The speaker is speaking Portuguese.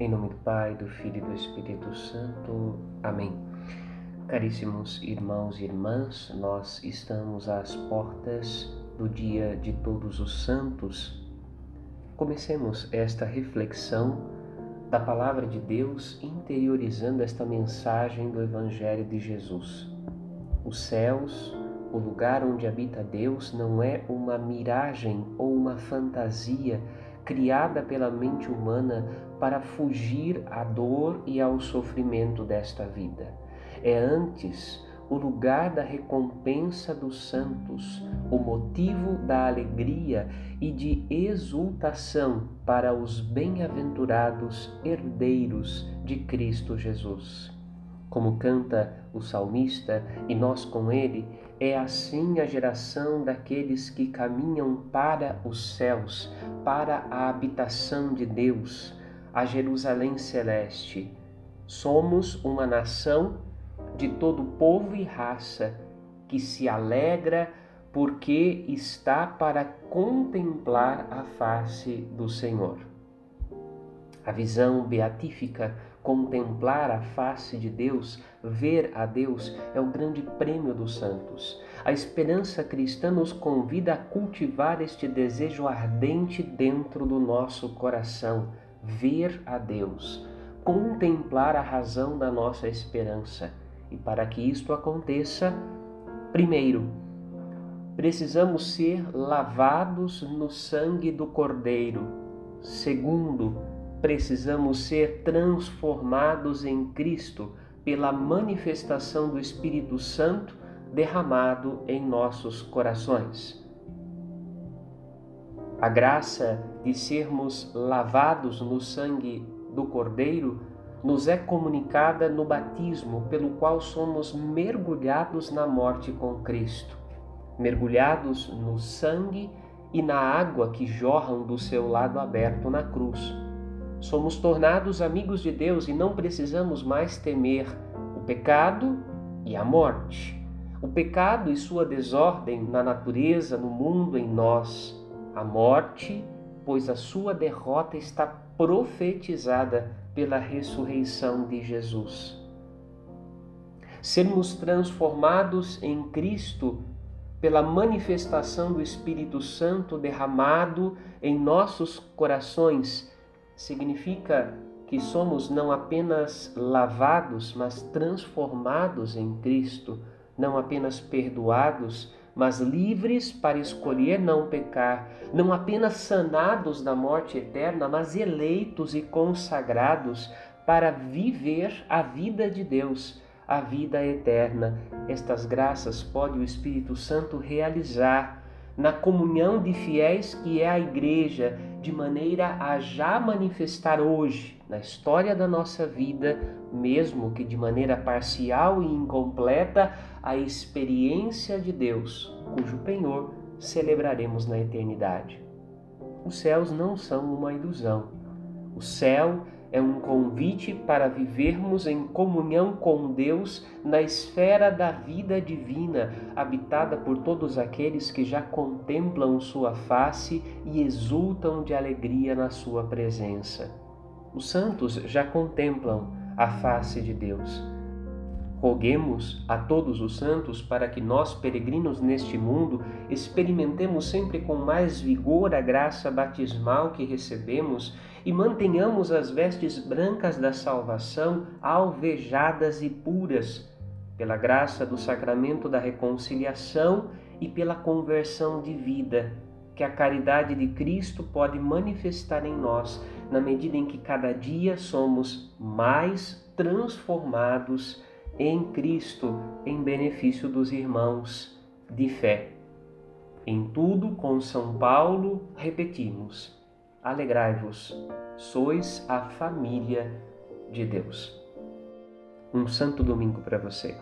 Em nome do Pai, do Filho e do Espírito Santo. Amém. Caríssimos irmãos e irmãs, nós estamos às portas do dia de Todos os Santos. Comecemos esta reflexão da Palavra de Deus interiorizando esta mensagem do Evangelho de Jesus. Os céus, o lugar onde habita Deus, não é uma miragem ou uma fantasia criada pela mente humana para fugir à dor e ao sofrimento desta vida. É antes o lugar da recompensa dos santos, o motivo da alegria e de exultação para os bem-aventurados herdeiros de Cristo Jesus. Como canta o salmista, e nós com ele, é assim a geração daqueles que caminham para os céus, para a habitação de Deus, a Jerusalém celeste. Somos uma nação de todo povo e raça que se alegra porque está para contemplar a face do Senhor. A visão beatífica Contemplar a face de Deus, ver a Deus, é o grande prêmio dos santos. A esperança cristã nos convida a cultivar este desejo ardente dentro do nosso coração, ver a Deus, contemplar a razão da nossa esperança. E para que isto aconteça, primeiro, precisamos ser lavados no sangue do Cordeiro. Segundo, precisamos ser transformados em Cristo pela manifestação do Espírito Santo derramado em nossos corações. A graça de sermos lavados no sangue do Cordeiro nos é comunicada no batismo, pelo qual somos mergulhados na morte com Cristo, mergulhados no sangue e na água que jorram do seu lado aberto na cruz somos tornados amigos de Deus e não precisamos mais temer o pecado e a morte. O pecado e sua desordem na natureza, no mundo, em nós. A morte, pois a sua derrota está profetizada pela ressurreição de Jesus. Sermos transformados em Cristo pela manifestação do Espírito Santo derramado em nossos corações significa que somos não apenas lavados, mas transformados em Cristo, não apenas perdoados, mas livres para escolher não pecar, não apenas sanados da morte eterna, mas eleitos e consagrados para viver a vida de Deus, a vida eterna. Estas graças pode o Espírito Santo realizar na comunhão de fiéis que é a igreja, de maneira a já manifestar hoje, na história da nossa vida, mesmo que de maneira parcial e incompleta, a experiência de Deus, cujo penhor celebraremos na eternidade. Os céus não são uma ilusão. O céu é é um convite para vivermos em comunhão com Deus na esfera da vida divina, habitada por todos aqueles que já contemplam Sua face e exultam de alegria na Sua presença. Os santos já contemplam a face de Deus Roguemos a todos os santos para que nós, peregrinos neste mundo, experimentemos sempre com mais vigor a graça batismal que recebemos e mantenhamos as vestes brancas da salvação alvejadas e puras, pela graça do sacramento da reconciliação e pela conversão de vida, que a caridade de Cristo pode manifestar em nós, na medida em que cada dia somos mais transformados em Cristo em benefício dos irmãos de fé. Em tudo, com São Paulo, repetimos: alegrai-vos, sois a família de Deus. Um santo domingo para você.